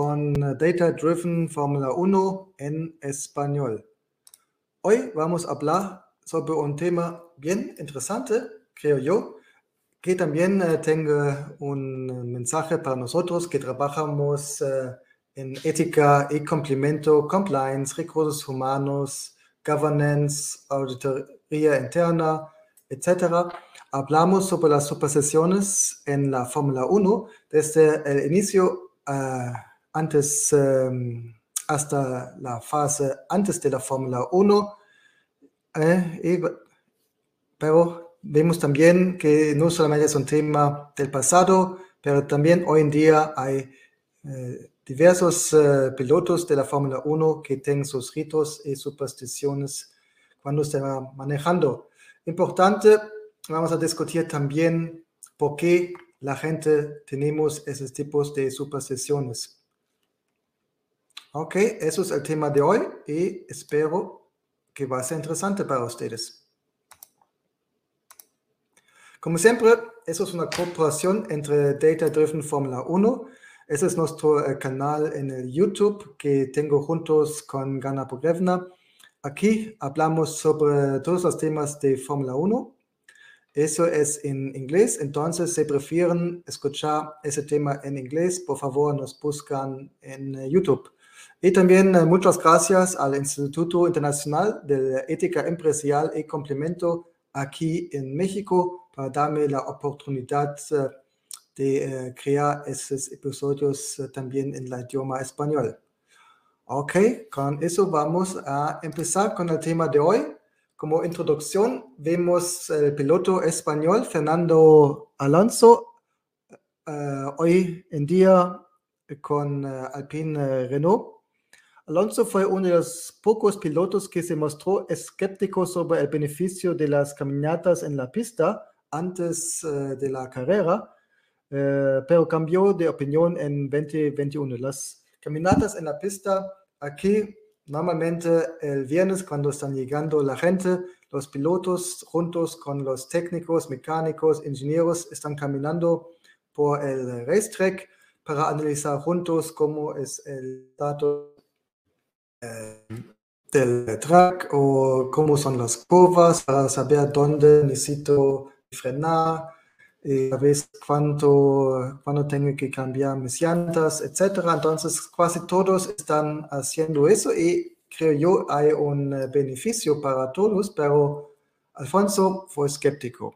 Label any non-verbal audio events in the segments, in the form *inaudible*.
con Data Driven Fórmula 1 en español. Hoy vamos a hablar sobre un tema bien interesante, creo yo, que también tenga un mensaje para nosotros que trabajamos uh, en ética y cumplimiento, compliance, recursos humanos, governance, auditoría interna, etc. Hablamos sobre las supersesiones en la Fórmula 1 desde el inicio uh, antes um, hasta la fase antes de la Fórmula 1. Eh, pero vemos también que no solamente es un tema del pasado, pero también hoy en día hay eh, diversos eh, pilotos de la Fórmula 1 que tienen sus ritos y supersticiones cuando están manejando. Importante, vamos a discutir también por qué la gente tenemos esos tipos de supersticiones. Ok, eso es el tema de hoy y espero que va a ser interesante para ustedes. Como siempre, eso es una cooperación entre Data Driven Fórmula 1. Ese es nuestro eh, canal en el YouTube que tengo juntos con Gana Pogrevna. Aquí hablamos sobre todos los temas de Fórmula 1. Eso es en inglés, entonces si prefieren escuchar ese tema en inglés, por favor nos buscan en eh, YouTube. Y también eh, muchas gracias al Instituto Internacional de Ética Empresarial y Complemento aquí en México para darme la oportunidad eh, de eh, crear esos episodios también en el idioma español. Ok, con eso vamos a empezar con el tema de hoy. Como introducción, vemos el piloto español Fernando Alonso hoy en día con Alpine Renault Alonso fue uno de los pocos pilotos que se mostró escéptico sobre el beneficio de las caminatas en la pista antes uh, de la carrera, uh, pero cambió de opinión en 2021. Las caminatas en la pista aquí, normalmente el viernes cuando están llegando la gente, los pilotos juntos con los técnicos, mecánicos, ingenieros están caminando por el racetrack para analizar juntos cómo es el dato eh, del track o cómo son las curvas para saber dónde necesito frenar, y a veces cuánto, cuándo tengo que cambiar mis llantas, etc. Entonces, casi todos están haciendo eso y creo yo hay un eh, beneficio para todos, pero Alfonso fue escéptico.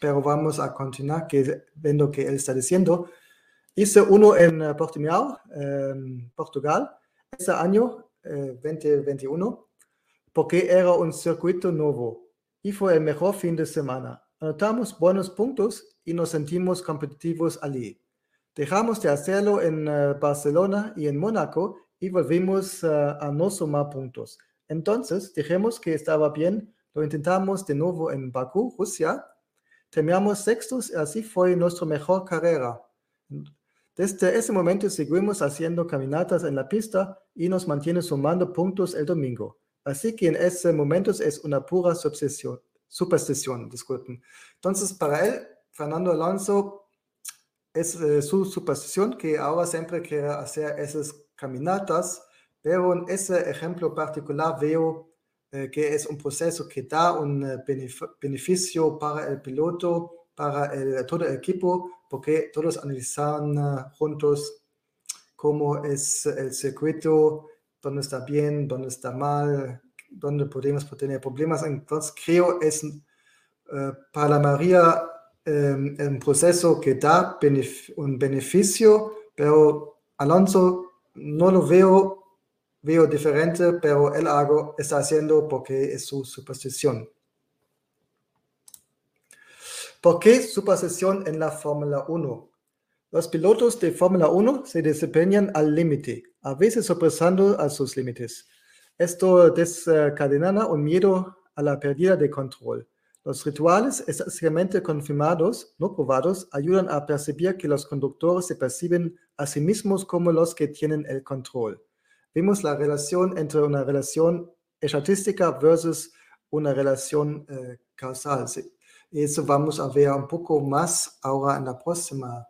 Pero vamos a continuar que, viendo que él está diciendo. Hice uno en eh, Portimao, Portugal. Ese año 2021 eh, porque era un circuito nuevo y fue el mejor fin de semana. Anotamos buenos puntos y nos sentimos competitivos allí. Dejamos de hacerlo en eh, Barcelona y en Mónaco y volvimos eh, a no sumar puntos. Entonces dijimos que estaba bien, lo intentamos de nuevo en Bakú, Rusia. Terminamos sextos y así fue nuestra mejor carrera. Desde ese momento seguimos haciendo caminatas en la pista y nos mantiene sumando puntos el domingo. Así que en ese momento es una pura superstición. Disculpen. Entonces, para él, Fernando Alonso es eh, su superstición que ahora siempre quiere hacer esas caminatas, pero en ese ejemplo particular veo eh, que es un proceso que da un eh, beneficio para el piloto para el, todo el equipo porque todos analizan uh, juntos cómo es el circuito, dónde está bien, dónde está mal, dónde podemos tener problemas. Entonces creo es uh, para mayoría um, un proceso que da un beneficio, pero Alonso no lo veo, veo diferente, pero él algo está haciendo porque es su superstición. ¿Por qué su posesión en la Fórmula 1? Los pilotos de Fórmula 1 se desempeñan al límite, a veces sobrepasando a sus límites. Esto desencadena un miedo a la pérdida de control. Los rituales esencialmente confirmados, no probados, ayudan a percibir que los conductores se perciben a sí mismos como los que tienen el control. Vemos la relación entre una relación estatística versus una relación eh, causal. Eso vamos a ver un poco más ahora en la próxima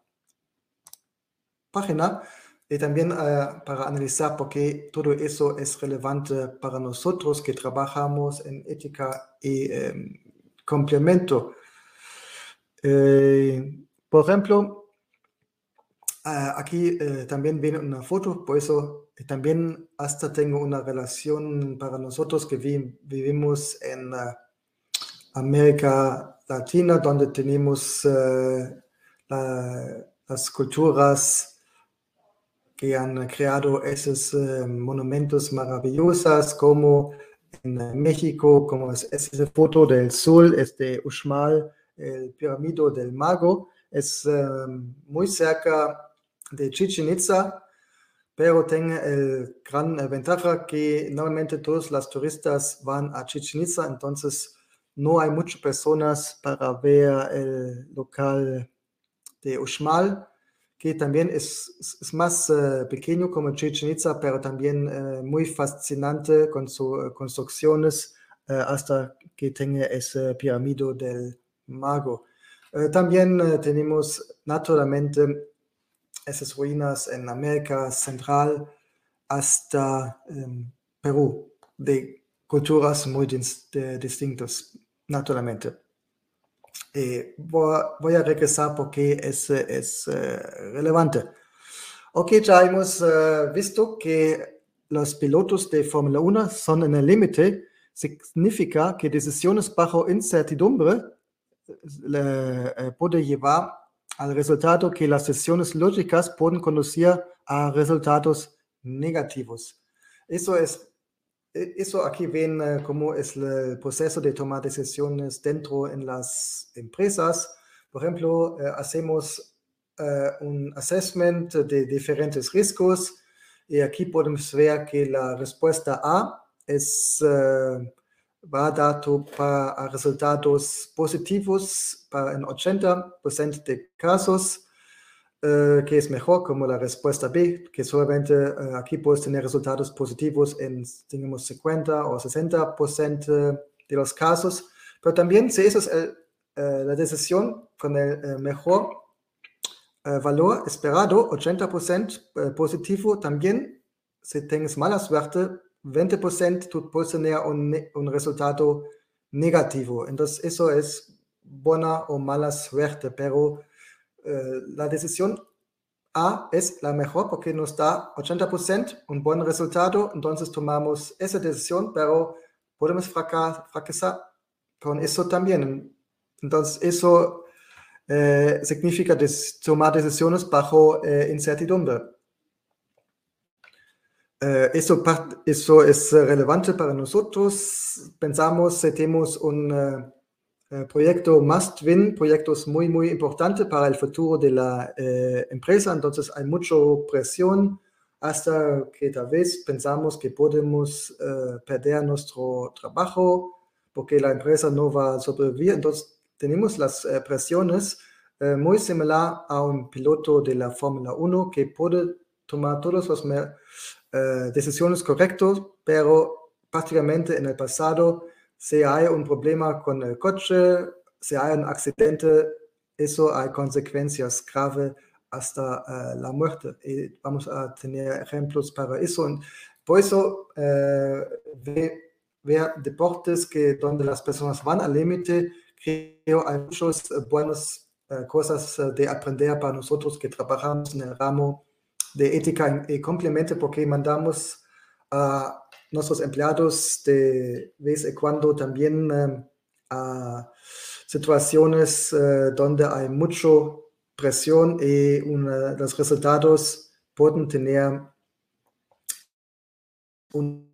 página. y también para analizar por qué todo eso es relevante para nosotros que trabajamos en ética y em, complemento. por ejemplo, Ah, aquí eh, también viene una foto, por eso eh, también hasta tengo una relación para nosotros que vivimos en ah, América Latina, donde tenemos eh, las culturas que han creado esos monumentos maravillosos, como en México, como es, esa foto del sol, este Uxmal, el piramido del mago, es muy cerca de Chichen Itza, pero tiene el gran ventaja que normalmente todos los turistas van a Chichen Itza, entonces no hay muchas personas para ver el local de Uxmal, que también es, es más uh, pequeño como Chichen Itza, pero también uh, muy fascinante con sus uh, construcciones hasta que tenga ese pirámido del mago. también tenemos naturalmente esas ruinas en América Central hasta um, Perú, de culturas muy distintas, naturalmente. Eh, voy, voy, a regresar porque es, es uh, relevante. Ok, ya hemos uh, visto que los pilotos de Fórmula 1 son en el límite, significa que decisiones bajo incertidumbre le, eh, puede llevar al resultado que las sesiones lógicas pueden conducir a resultados negativos. Eso es eso aquí ven uh, cómo es el proceso de tomar decisiones dentro en las empresas. Por ejemplo, uh, hacemos un assessment de diferentes riesgos y aquí podemos ver que la respuesta A es va dar para resultados positivos para en 80% de casos, eh, que es mejor como la respuesta B, que solamente eh, aquí puedes tener resultados positivos en, digamos, 50 o 60% de los casos, pero también si eso es eh, la decisión con el mejor valor esperado, 80% positivo, también si tienes mala suerte, 20% tú puedes tener un, un, resultado negativo. Entonces, eso es buena o mala suerte, pero eh, la decisión A es la mejor porque nos da 80% un buen resultado. Entonces, tomamos esa decisión, pero podemos fracasar con eso también. Entonces, eso eh, significa tomar decisiones bajo eh, incertidumbre. Eh, eso, eso, es relevante para nosotros. Pensamos que tenemos un uh, proyecto must win, proyectos muy, muy importantes para el futuro de la uh, empresa. Entonces hay mucha presión hasta que tal vez pensamos que podemos perder nuestro trabajo porque la empresa no va a sobrevivir. Entonces tenemos las presiones muy similar a un piloto de la Fórmula 1 que puede tomar todos los eh, decisiones correctas, pero prácticamente en el pasado, si hay un problema con el coche, si hay un accidente, eso hay consecuencias graves hasta uh, la muerte. Y vamos a tener ejemplos para eso. por eso, eh, ver, deportes que donde las personas van al límite, creo hay muchas buenas cosas de aprender para nosotros que trabajamos en el ramo de ética y complemento porque mandamos a nuestros empleados de vez en cuando también eh, a situaciones eh, donde hay mucha presión y los resultados pueden tener un,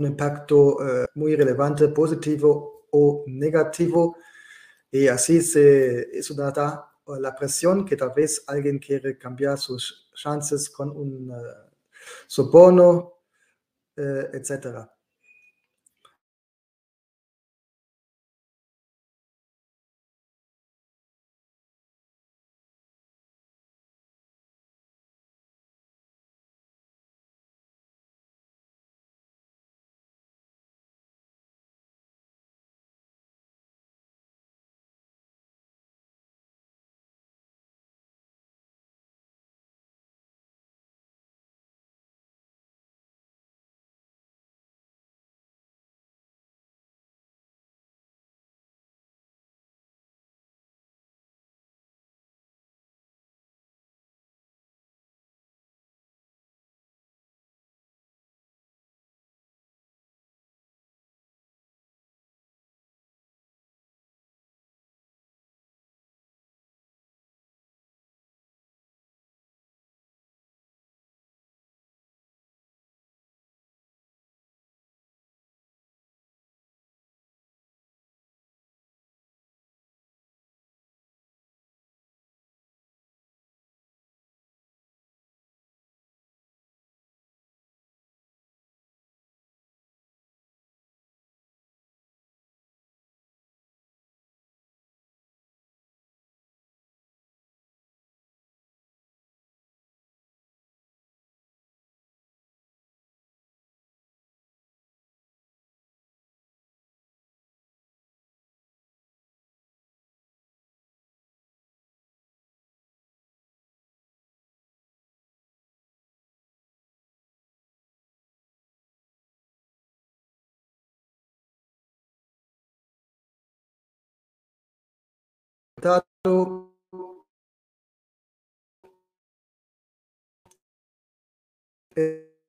impacto eh, muy relevante, positivo o negativo. Y así se, eso da la presión que tal vez alguien quiere cambiar sus chances con un soborno, uh, etc.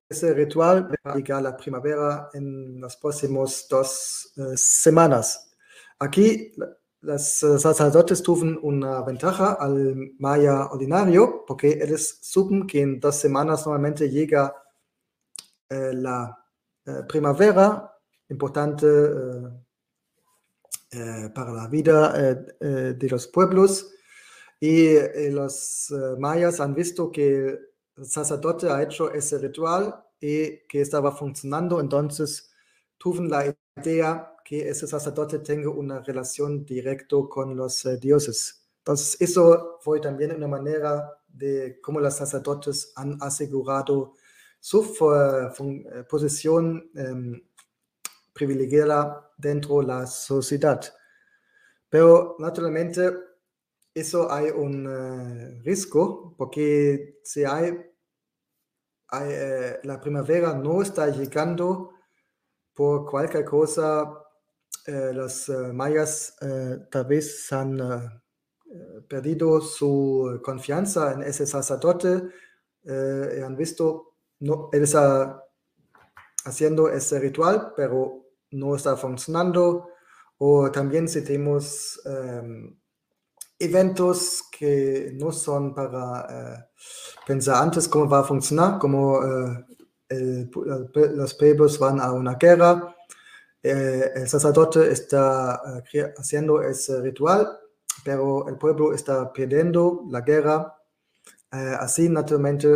ese ritual va a llegar a la primavera en las próximas dos uh, semanas. Aquí los sacerdotes tuvieron una ventaja al maya ordinario porque ellos supen que en dos semanas normalmente llega eh, la eh, primavera, importante eh, para la vida de los pueblos. Y los mayas han visto que el sacerdote ha hecho ese ritual y que estaba funcionando, entonces tuvieron la idea que ese sacerdote tenga una relación directa con los eh, dioses. Entonces, eso fue también una manera de cómo los sacerdotes han asegurado su eh, posición em, privilegiada dentro de la sociedad. Pero naturalmente eso hay un eh, riesgo porque si hay, la primavera no está llegando por cualquier cosa eh, los eh, mayas eh, tal vez han perdido su confianza en ese sacerdote y han visto, no, él está haciendo ese ritual, pero no está funcionando. O también si tenemos em, eventos que no son para pensar antes cómo va a funcionar, como los pueblos van a una guerra eh, el sacerdote está eh, haciendo ese ritual, pero el pueblo está perdiendo la guerra. Eh, así, naturalmente,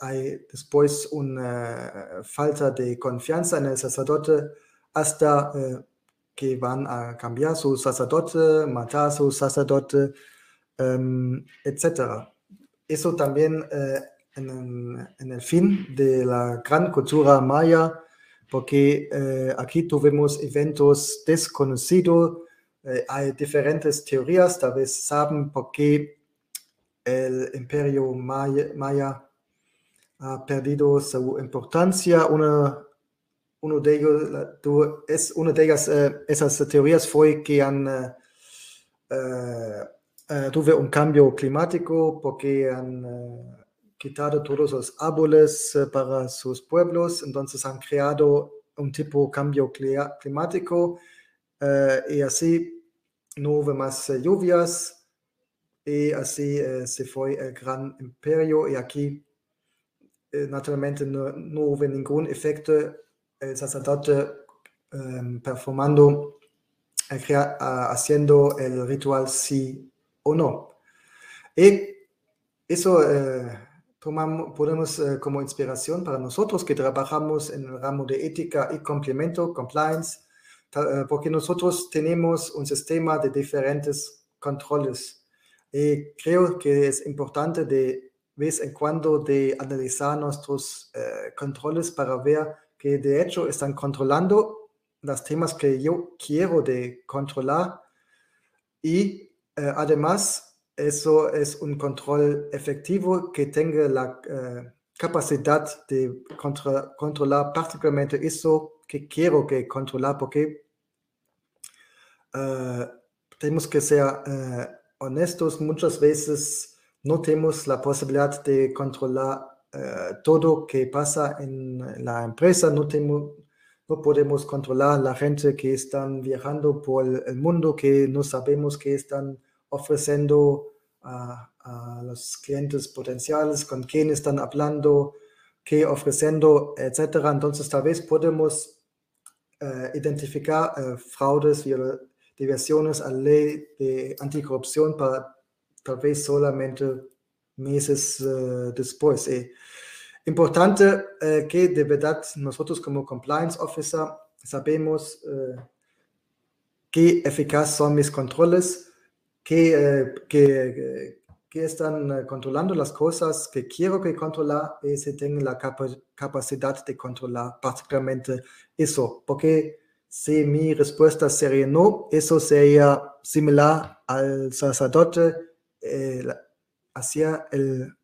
hay después una falta de confianza en el sacerdote hasta que van a cambiar su sacerdote, matar su sacerdote, em, etc. Eso también en, en, el fin de la gran cultura maya porque eh, aquí tuvimos eventos desconocidos, eh, hay diferentes teorías, tal vez saben por qué el imperio maya, ha perdido su importancia. Una, uno de ellos, es, una de ellas, eh, esas teorías fue que han tuve un cambio climático porque han quitado todos los árboles eh, para sus pueblos, entonces han creado un tipo de cambio climático eh, y así no hubo más eh, lluvias y así se fue el gran imperio y aquí naturalmente no, hubo ningún efecto el sacerdote em, performando, haciendo el ritual sí o no. Y eso podemos eh, como inspiración para nosotros que trabajamos en el ramo de ética y complemento, compliance, eh, porque nosotros tenemos un sistema de diferentes controles. Y creo que es importante de vez en cuando de analizar nuestros eh, controles para ver que de hecho están controlando los temas que yo quiero de controlar. Y además eso es un control efectivo que tenga la eh, capacidad de controlar particularmente eso que quiero que controlar, porque uh, tenemos que ser honestos, muchas veces no tenemos la posibilidad de controlar uh, todo que pasa en la empresa, no, tenemos, no podemos controlar la gente que están viajando por el mundo, que no sabemos que están ofreciendo a, los clientes potenciales, con quién están hablando, qué ofreciendo, etcétera. Entonces, tal vez podemos eh, identificar uh, fraudes, diversiones a ley de anticorrupción para tal vez solamente meses uh, después. Y importante que de verdad nosotros como compliance officer sabemos qué eficaz son mis controles, que, eh, que, que, están eh, controlando las cosas que quiero que controlar y se tengan la capacidad de controlar particularmente eso, porque si mi respuesta sería no, eso sería similar al sacerdote, eh, hacia el,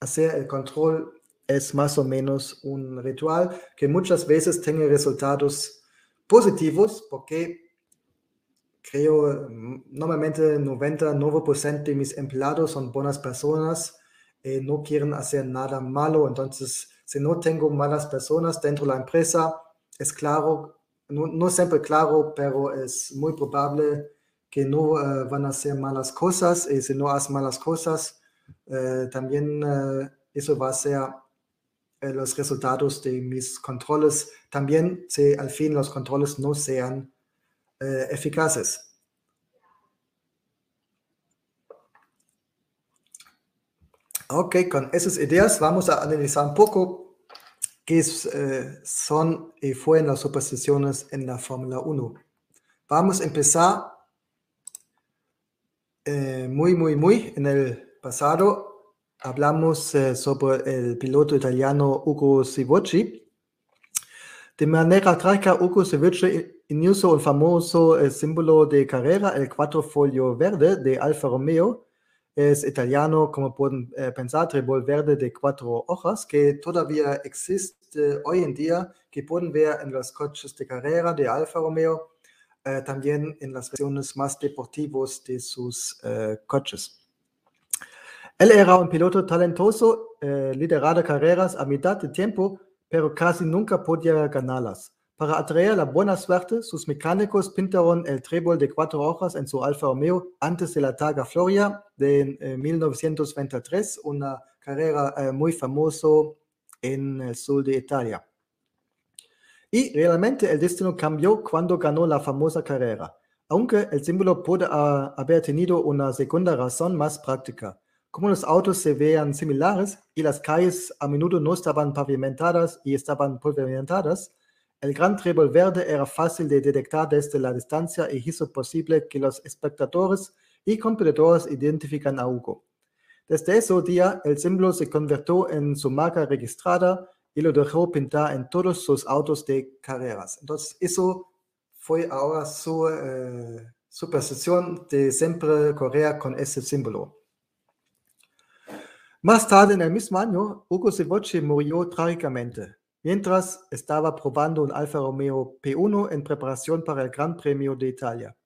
hacer el control es más o menos un ritual que muchas veces tiene resultados positivos porque creo, mm, normalmente 99% de mis empleados son buenas personas y no quieren hacer nada malo. Entonces, si no tengo malas personas dentro de la empresa, es claro, no, no siempre claro, pero es muy probable que no uh, van a hacer malas cosas. Y si no haces malas cosas, uh, también uh, eso va a ser los resultados de mis controles. También si al fin los controles no sean eficaces. Ok, con esas ideas vamos a analizar un poco qué eh, son y fueron las supersticiones en la Fórmula 1. Vamos a empezar eh, muy, muy, muy en el pasado. Hablamos eh, sobre el piloto italiano Ugo Sivocci. De manera trágica, Ugo Sivocci inició un famoso símbolo de carrera, el folio verde de Alfa Romeo, es italiano, como pueden eh, pensar, trébol verde de cuatro hojas, que todavía existe hoy en día, que pueden ver en los coches de carrera de Alfa Romeo, eh, también en las versiones más deportivas de sus eh, coches. Él era un piloto talentoso, lideraba carreras a mitad de tiempo, pero casi nunca podía ganarlas. Para atraer la buena suerte, sus mecánicos pintaron el trébol de cuatro hojas en su Alfa Romeo antes de la Targa Floria de 1923, eh, una carrera eh, muy famosa en el sur de Italia. Y realmente el destino cambió cuando ganó la famosa carrera, aunque el símbolo puede haber tenido una segunda razón más práctica. Como los autos se veían similares y las calles a menudo no estaban pavimentadas y estaban pavimentadas, el gran trébol verde era fácil de detectar desde la distancia y hizo posible que los espectadores y competidores identifican a Hugo. Desde ese día, el símbolo se convirtió en su marca registrada y lo dejó pintar en todos sus autos de carreras. Entonces, eso fue ahora su eh, de siempre correr con ese símbolo. Más tarde en el mismo año, Hugo Sivocci murió trágicamente mientras estaba probando un Alfa Romeo P1 en preparación para el Gran Premio de Italia.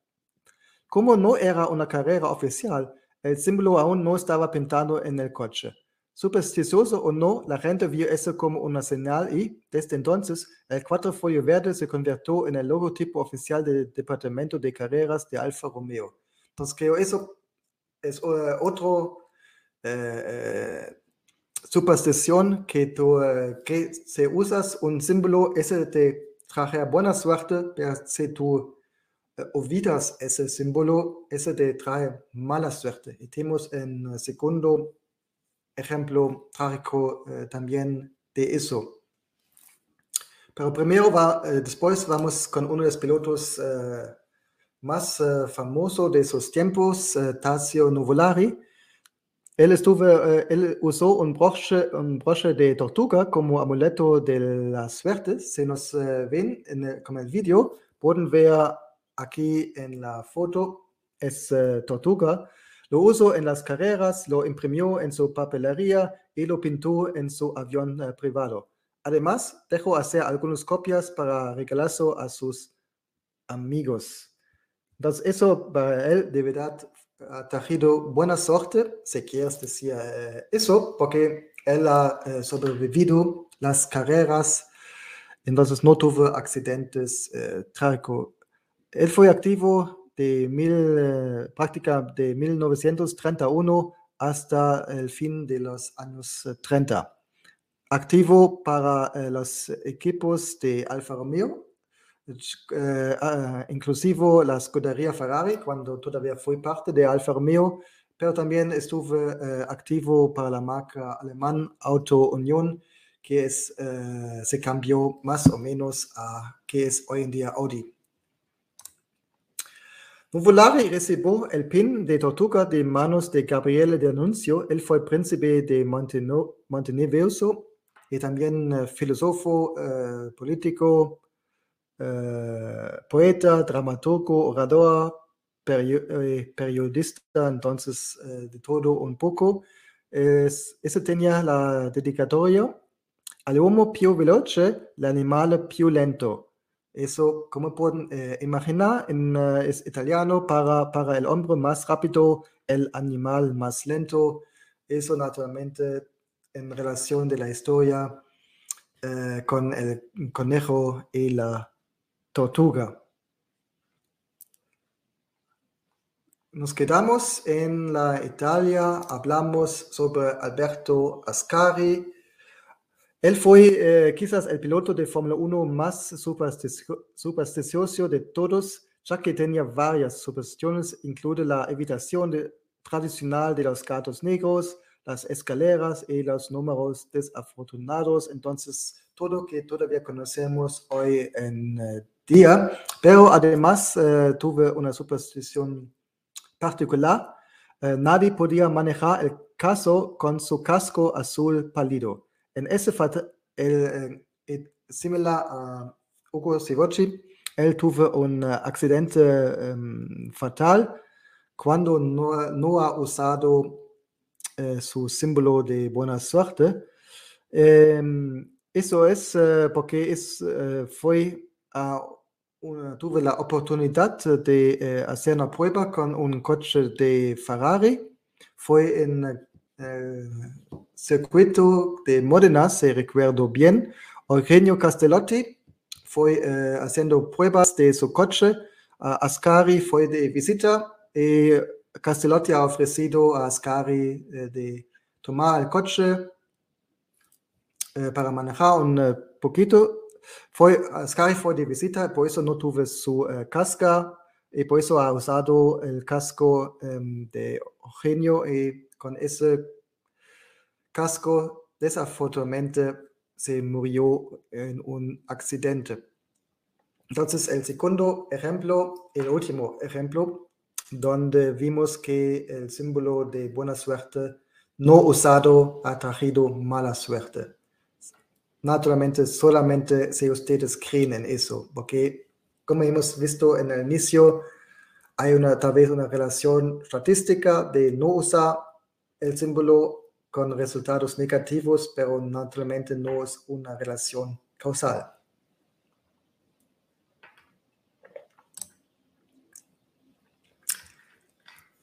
Como no era una carrera oficial, el símbolo aún no estaba pintado en el coche. Supersticioso o no, la gente vio eso como una señal y, desde entonces, el cuatrofolio verde se convirtió en el logotipo oficial del Departamento de Carreras de Alfa Romeo. Entonces, creo eso es uh, otro eh, eh, superstición que, tú, que si usas un símbolo, ese te trae buena suerte, pero si tú olvidas ese símbolo, ese te trae mala suerte. Y tenemos en segundo ejemplo trágico uh, también de eso. Pero primero, va, después vamos con uno de los pilotos más famosos de esos tiempos, Tasio Nuvolari, él, estuvo, eh, él usó un broche, un broche de tortuga como amuleto de la suerte. Si nos eh, ven en el, con el vídeo, pueden ver aquí en la foto, es eh, tortuga. Lo usó en las carreras, lo imprimió en su papelería y lo pintó en su avión privado. Además, dejó hacer algunas copias para regalarlo a sus amigos. Entonces, eso para él de verdad ha traído buena suerte, si quieres decir eh, eso, porque él ha eh, sobrevivido las carreras, entonces no tuvo accidentes eh, trágicos. Él fue activo de mil, práctica de 1931 hasta el fin de los años 30. Activo para los equipos de Alfa Romeo, eh, ah, inclusive la escudería Ferrari, cuando todavía fue parte de Alfa Romeo, pero también estuve eh, activo para la marca alemán Auto Union, que eh, se cambió más o menos a que es hoy en día Audi. Nuvolari recibió el pin de Tortuga de manos de Gabriele D'Annunzio. Él fue príncipe de Montenegro y también filósofo, político, eh, poeta, dramaturgo, orador, eh, periodista, entonces eh, de todo un poco. Es, ese tenía la dedicatoria al uomo più veloce, l'animale più lento. Eso, como pueden eh, imaginar, en, eh, es italiano para, para el hombre más rápido, el animal más lento. Eso naturalmente en relación de la historia eh, con el conejo y la tortuga. Nos quedamos en la Italia, hablamos sobre Alberto Ascari. Él fue eh, quizás el piloto de Fórmula 1 más supersticioso de todos, ya que tenía varias supersticiones, incluye la evitación tradicional de los gatos negros, las escaleras y los números desafortunados. Entonces, todo que todavía conocemos hoy en eh, día, pero además eh, tuve una superstición particular. Eh, nadie podía manejar el caso con su casco azul pálido. En ese el, similar a Hugo Sivochi, él tuvo un accidente em, fatal cuando no, no ha usado eh, su símbolo de buena suerte. Em, eso es eh, porque es, eh, fue tuve la oportunidad de hacer una prueba con un coche de Ferrari. Fue en el circuito de Modena, si recuerdo bien. Eugenio Castellotti fue haciendo pruebas de su coche. Ascari fue de visita y Castellotti ha ofrecido a Ascari eh, de tomar el coche eh, para manejar un eh, poquito. Fue, Ascari fue de visita, por eso no tuve su casca y por eso ha usado el casco em, de Eugenio y con ese casco desafortunadamente se murió en un accidente. Entonces, el segundo ejemplo, el último ejemplo, donde vimos que el símbolo de buena suerte no usado ha traído mala suerte. Naturalmente, solamente si ustedes creen en eso, porque como hemos visto en el inicio, hay una, tal vez una relación estadística de no usar el símbolo con resultados negativos, pero naturalmente no es una relación causal.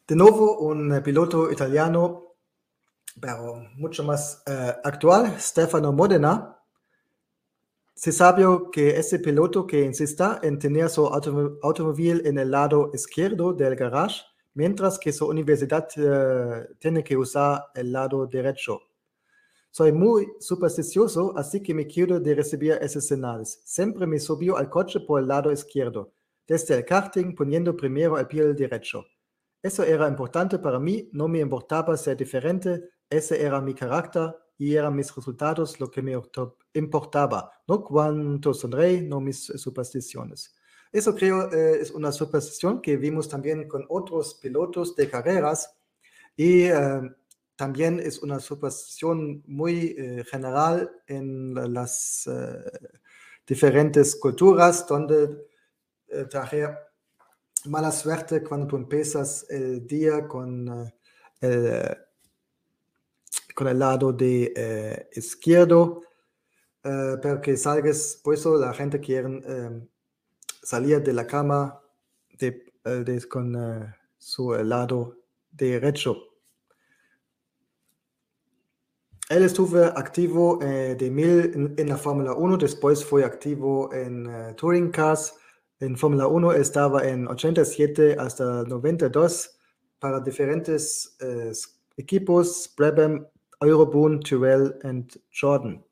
De nuevo, un piloto italiano, pero mucho más eh, actual, Stefano Modena. Se sabe que ese piloto que insista en tener su automóvil en el lado izquierdo del garage, mientras que su universidad eh, tiene que usar el lado derecho. Soy muy supersticioso, así que me quiero de recibir esos señales. Siempre me subió al coche por el lado izquierdo, desde el karting poniendo primero el pie derecho. Eso era importante para mí, no me importaba ser diferente, ese era mi carácter y eran mis resultados lo que me importaba, no cuánto sonreí, no mis supersticiones. Eso creo eh, es una superstición que vimos también con otros pilotos de carreras. Y eh, también es una superstición muy eh, general en las diferentes culturas donde traje mala suerte cuando tú empiezas el día con, eh, el, con el lado de eh, izquierdo, eh, pero que salgas, por eso la gente quiere salir de la cama de, con su lado derecho. Él estuvo activo de mil en, la Fórmula 1, después fue activo en Touring Cars, en Fórmula 1 estaba en 87 hasta 92 para diferentes eh, equipos, Brabham, Euroboon, Tyrrell y Jordan.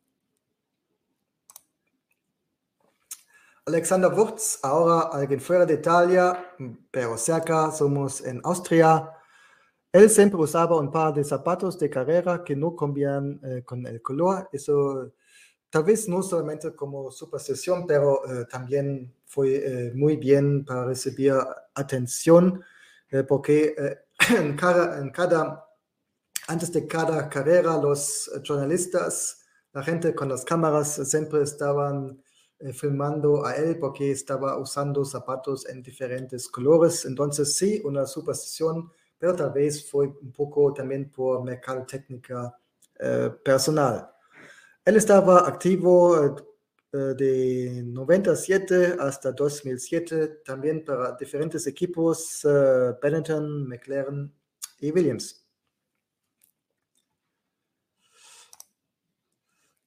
Alexander Wurz, ahora alguien fuera de Italia, pero cerca, somos en Austria. Él siempre usaba un par de zapatos de carrera que no cambian eh, con el color. Eso tal vez no solamente como superstición, pero eh, también fue eh, muy bien para recibir atención, eh, porque *clears throat* en cada, en, cada, antes de cada carrera, los jornalistas, la gente con las cámaras siempre estaban filmando a él porque estaba usando zapatos en diferentes colores. Entonces sí, una superstición, pero tal vez fue un poco también por mercadotecnia personal. Él estaba activo eh, de 97 hasta 2007, también para diferentes equipos, Benetton, McLaren y Williams.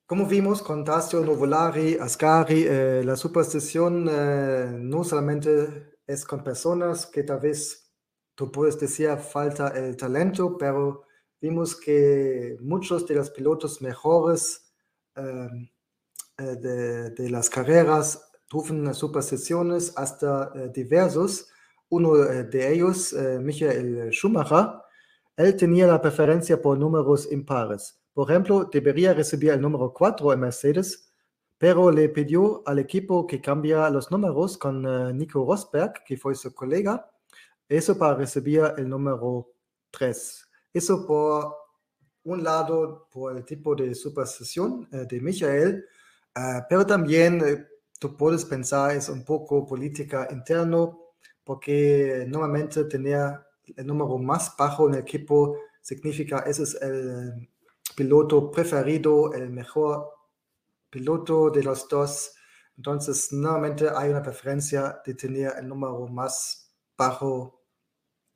Como vimos con Tasio, Nuvolari, Ascari, eh, la superstición eh, no solamente es con personas que tal vez tú puedes decir falta el talento, pero vimos que muchos de los pilotos mejores eh, de, de, las carreras tuvieron supersticiones hasta diversos. Uno de ellos, Michael Schumacher, él tenía la preferencia por números impares. Por ejemplo, debería recibir el número 4 en Mercedes, pero le pidió al equipo que cambiara los números con uh, Nico Rosberg, que fue su colega, eso para recibir el número 3. Eso por un lado, por el tipo de superstición uh, de Michael, uh, pero también tú puedes pensar es un poco política interno, porque normalmente tener el número más bajo en el equipo significa ese es el piloto preferido, el mejor piloto de los dos. Entonces, nuevamente hay una preferencia de tener el número más bajo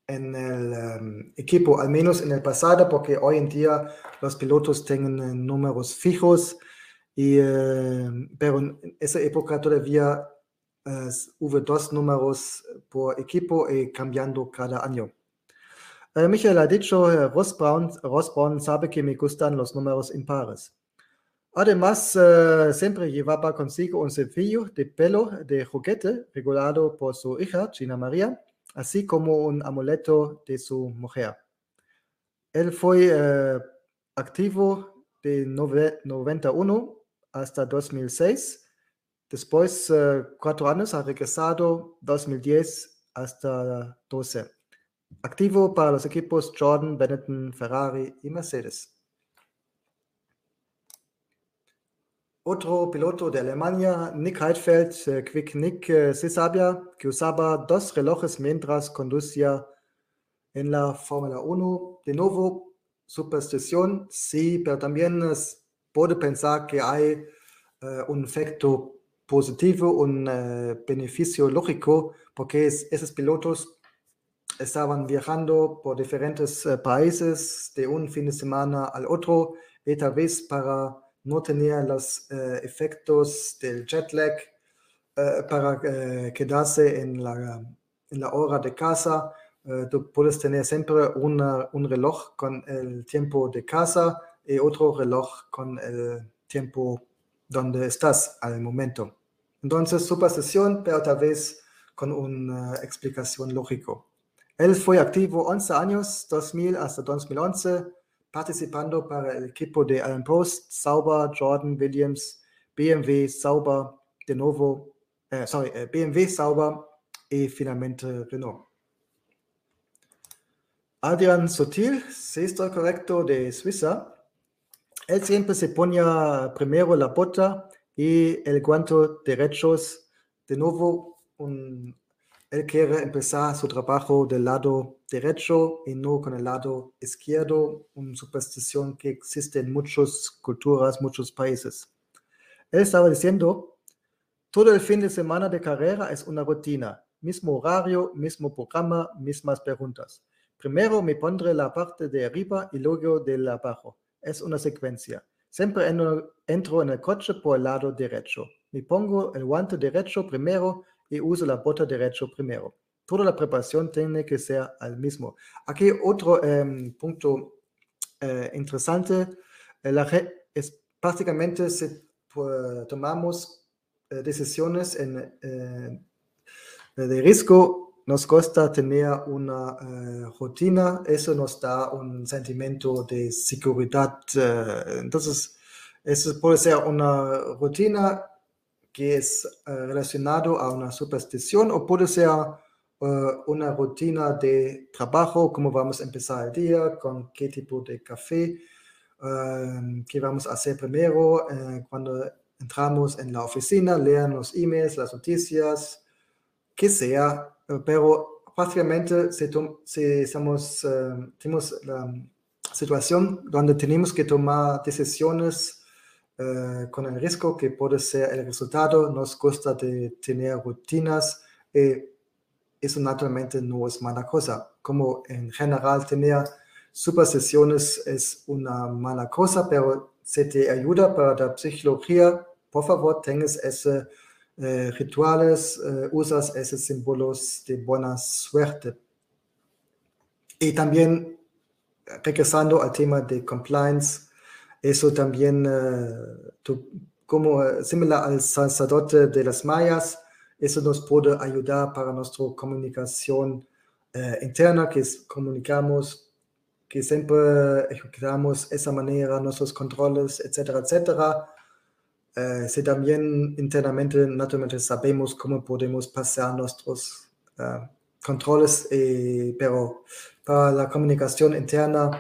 en el um, equipo, al menos en el pasado, porque hoy en día los pilotos tienen uh, números fijos, y, uh, pero en esa época todavía uh, hubo dos números por equipo y cambiando cada año. Eh, Michael ha dicho, eh, Ross Brown, sabe que me gustan los números impares. Además, eh, siempre llevaba consigo un cepillo de pelo de juguete regulado por su hija, Gina María, así como un amuleto de su mujer. Él fue activo de 91 hasta 2006. Después, cuatro años, ha regresado 2010 hasta 12 activo para los equipos Jordan, Benetton, Ferrari y Mercedes. Otro piloto de Alemania, Nick Heidfeld, eh, Quick Nick, eh, se que usaba dos relojes mientras conducía en la Fórmula 1. De nuevo, superstición, sí, pero también puede pensar que hay uh, un efecto positivo, un beneficio lógico, porque es, esos pilotos estaban viajando por diferentes uh, países de un fin de semana al otro tal vez para no tener los uh, efectos del jet lag, uh, para quedarse en la, en la hora de casa. tú puedes tener siempre una, un reloj con el tiempo de casa y otro reloj con el tiempo donde estás al momento. Entonces, superstición, pero tal vez con una explicación lógica. Él fue activo 11 años, 2000 hasta 2011, participando para el equipo de Alan Prost, Sauber, Jordan, Williams, BMW, Sauber, de nuevo, eh, sorry, eh, BMW, Sauber y finalmente Renault. Adrian Sotil, si estoy correcto, de Suiza, él siempre se ponía primero la bota y el guante derechos, de nuevo un él quiere empezar su trabajo del lado derecho y no con el lado izquierdo, una superstición que existe en muchas culturas, muchos países. Él estaba diciendo, todo el fin de semana de carrera es una rutina, mismo horario, mismo programa, mismas preguntas. Primero me pondré la parte de arriba y luego de abajo. Es una secuencia. Siempre entro en el coche por el lado derecho. Me pongo el guante derecho primero y uso la bota derecho primero. Toda la preparación tiene que ser al mismo. Aquí otro em, punto eh, interesante, eh, es prácticamente si tomamos eh, decisiones en, de riesgo, nos cuesta tener una rutina, eso nos da un sentimiento de seguridad. entonces, eso puede ser una rutina que es uh, relacionado a una superstición o puede ser uh, una rutina de trabajo, cómo vamos a empezar el día, con qué tipo de café, uh, qué vamos a hacer primero cuando entramos en la oficina, leer los emails, las noticias, que sea, pero prácticamente si, si estamos, tenemos la situación donde tenemos que tomar decisiones eh, con el riesgo que puede ser el resultado. Nos gusta de tener rutinas y eso naturalmente no es mala cosa. Como en general tener super sesiones es una mala cosa, pero si te ayuda para la psicología, por favor, tengas esos eh, rituales, eh, usas esos símbolos de buena suerte. Y también, regresando al tema de compliance, eso también, uh, como similar al sacerdote de las mayas, eso nos puede ayudar para nuestra comunicación uh, interna, que es, comunicamos, que siempre ejecutamos esa manera, nuestros controles, etcétera, etcétera. Si también internamente, naturalmente, sabemos cómo podemos pasar nuestros controles, eh, pero para la comunicación interna,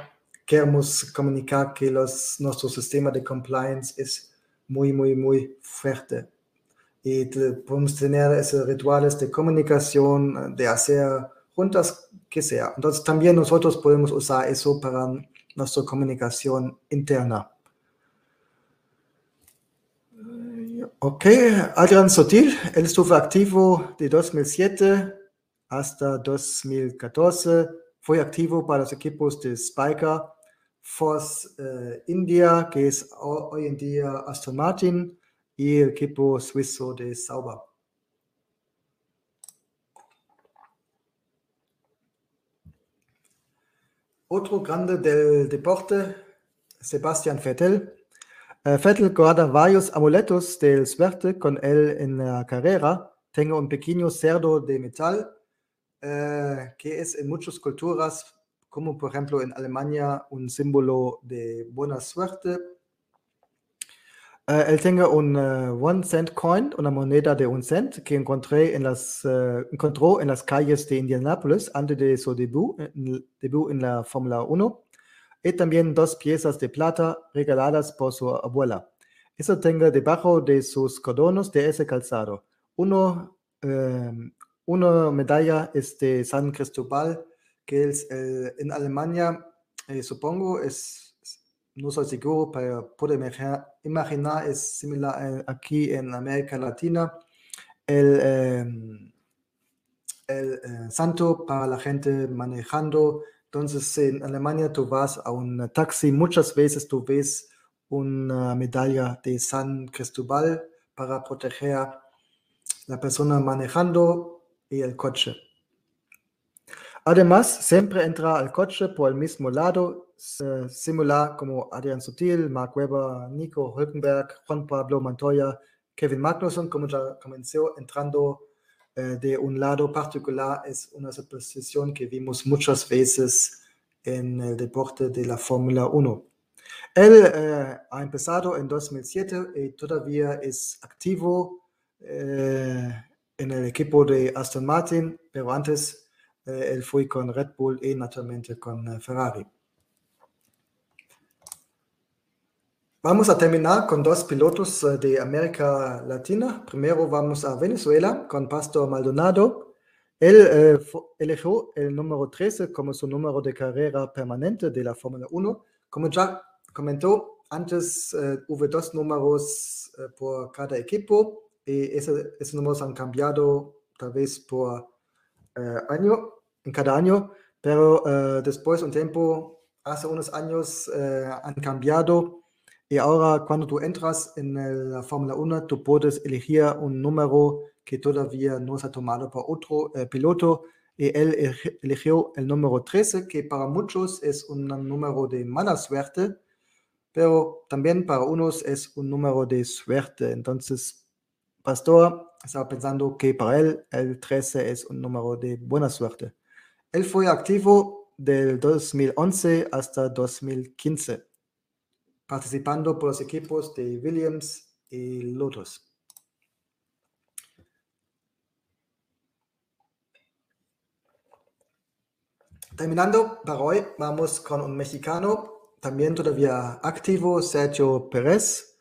queremos comunicar que los, nuestro sistema de compliance es muy, muy, muy fuerte. Y podemos tener esos rituales de comunicación, de hacer juntas, que sea. Entonces también nosotros podemos usar eso para nuestra comunicación interna. Ok, Adrián Sotil, él estuvo activo de 2007 hasta 2014. Fue activo para los equipos de Spiker Force eh, India, que es hoy en día Aston Martin, y el equipo suizo de Sauber. Otro grande del deporte, Sebastian Vettel. Uh, Vettel guarda varios amuletos del suerte con él en la carrera. Tengo un pequeño cerdo de metal uh, que es en muchas culturas como por ejemplo en Alemania un símbolo de buena suerte. Uh, él tenga un uh, one cent coin, una moneda de un cent que encontré en las, uh, encontró en las calles de Indianápolis antes de su debut, en, debut en la Fórmula 1 y también dos piezas de plata regaladas por su abuela. Eso tenga debajo de sus cordones de ese calzado. Uno, una medalla es de San Cristóbal que eh, en Alemania, eh, supongo, es, no soy seguro, pero puedo imaginar, es similar aquí en América Latina, el, em, el eh, santo para la gente manejando. Entonces, en Alemania tú vas a un taxi, muchas veces tú ves una medalla de San Cristóbal para proteger a la persona manejando y el coche. Además, siempre entra al coche por el mismo lado, similar como Adrián Sutil, Mark Webber, Nico Hülkenberg, Juan Pablo Montoya, Kevin Magnussen, como ya comenzó, entrando eh, de un lado particular, es una suposición que vimos muchas veces en el deporte de la Fórmula 1. Él eh, ha empezado en 2007 y todavía es activo eh, en el equipo de Aston Martin, pero antes eh, él fue con Red Bull y naturalmente con eh, Ferrari. Vamos a terminar con dos pilotos eh, de América Latina. Primero vamos a Venezuela con Pastor Maldonado. Él eligió el número 13 como su número de carrera permanente de la Fórmula 1. Como ya comentó, antes hubo dos números por cada equipo y esos números han cambiado tal vez por eh, año, en cada año, pero eh, después un tiempo, hace unos años eh, han cambiado y ahora cuando tú entras en la Fórmula 1, tú puedes elegir un número que todavía no se ha tomado por otro piloto y él eligió el número 13, que para muchos es un número de mala suerte, pero también para unos es un número de suerte. Entonces, Pastor estaba pensando que para él el 13 es un número de buena suerte. Él fue activo del 2011 hasta 2015, participando por los equipos de Williams y Lotus. Terminando para hoy, vamos con un mexicano, también todavía activo, Sergio Pérez,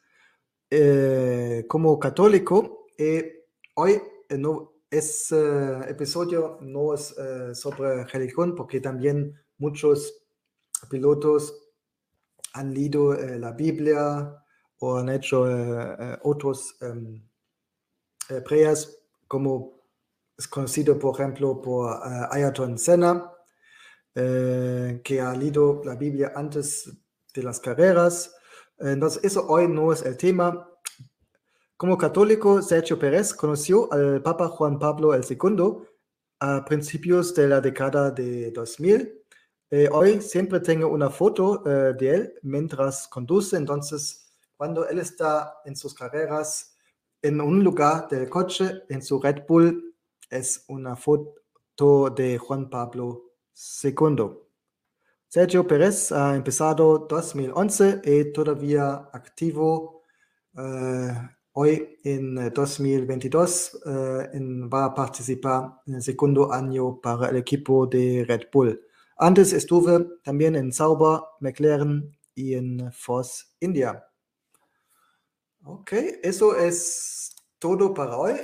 eh, como católico. Y Hoy eh, no, ese episodio no es eh, sobre religión porque también muchos pilotos han leído eh, la Biblia o han hecho otros um, prayers, como es conocido, por ejemplo, por Ayatollah Senna, que ha leído la Biblia antes de las carreras. Entonces, eso hoy no es el tema. Como católico, Sergio Pérez conoció al Papa Juan Pablo II a principios de la década de 2000. Eh, hoy siempre tengo una foto eh, de él mientras conduce, entonces cuando él está en sus carreras en un lugar del coche, en su Red Bull, es una foto de Juan Pablo II. Sergio Pérez ha empezado 2011 y todavía activo uh, hoy en 2022 uh, en, va a participar en el segundo año para el equipo de Red Bull. Antes estuve también en Sauber, McLaren y en Force India. Ok, eso es todo para hoy.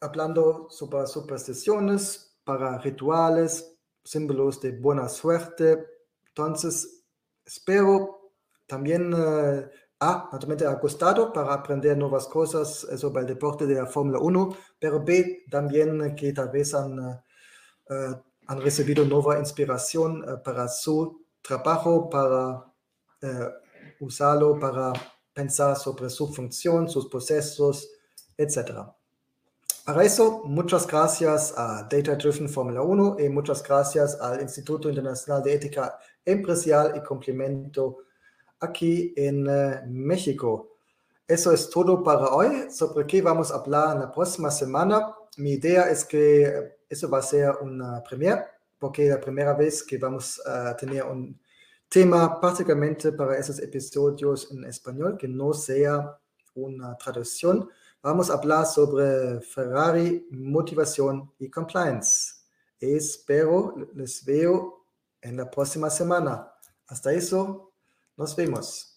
Hablando sobre supersticiones, para rituales, símbolos de buena suerte. Entonces, espero también, uh, A, naturalmente ha gustado para aprender nuevas cosas sobre el deporte de la Fórmula 1, pero B, también que tal vez han, uh, han recibido nueva inspiración para su trabajo, para usarlo para pensar sobre su función, sus procesos, etc. Para eso, muchas gracias a Data Driven Fórmula 1 y muchas gracias al Instituto Internacional de Ética Empresarial y Complemento aquí en uh, México. Eso es todo para hoy. Sobre qué vamos a hablar en la próxima semana. Mi idea es que eso va a ser una premiere, porque es la primera vez que vamos a tener un tema particularmente para esos episodios en español, que no sea una traducción. Vamos a hablar sobre Ferrari, motivación y compliance. Espero les veo en la próxima semana. Hasta eso, nos vemos.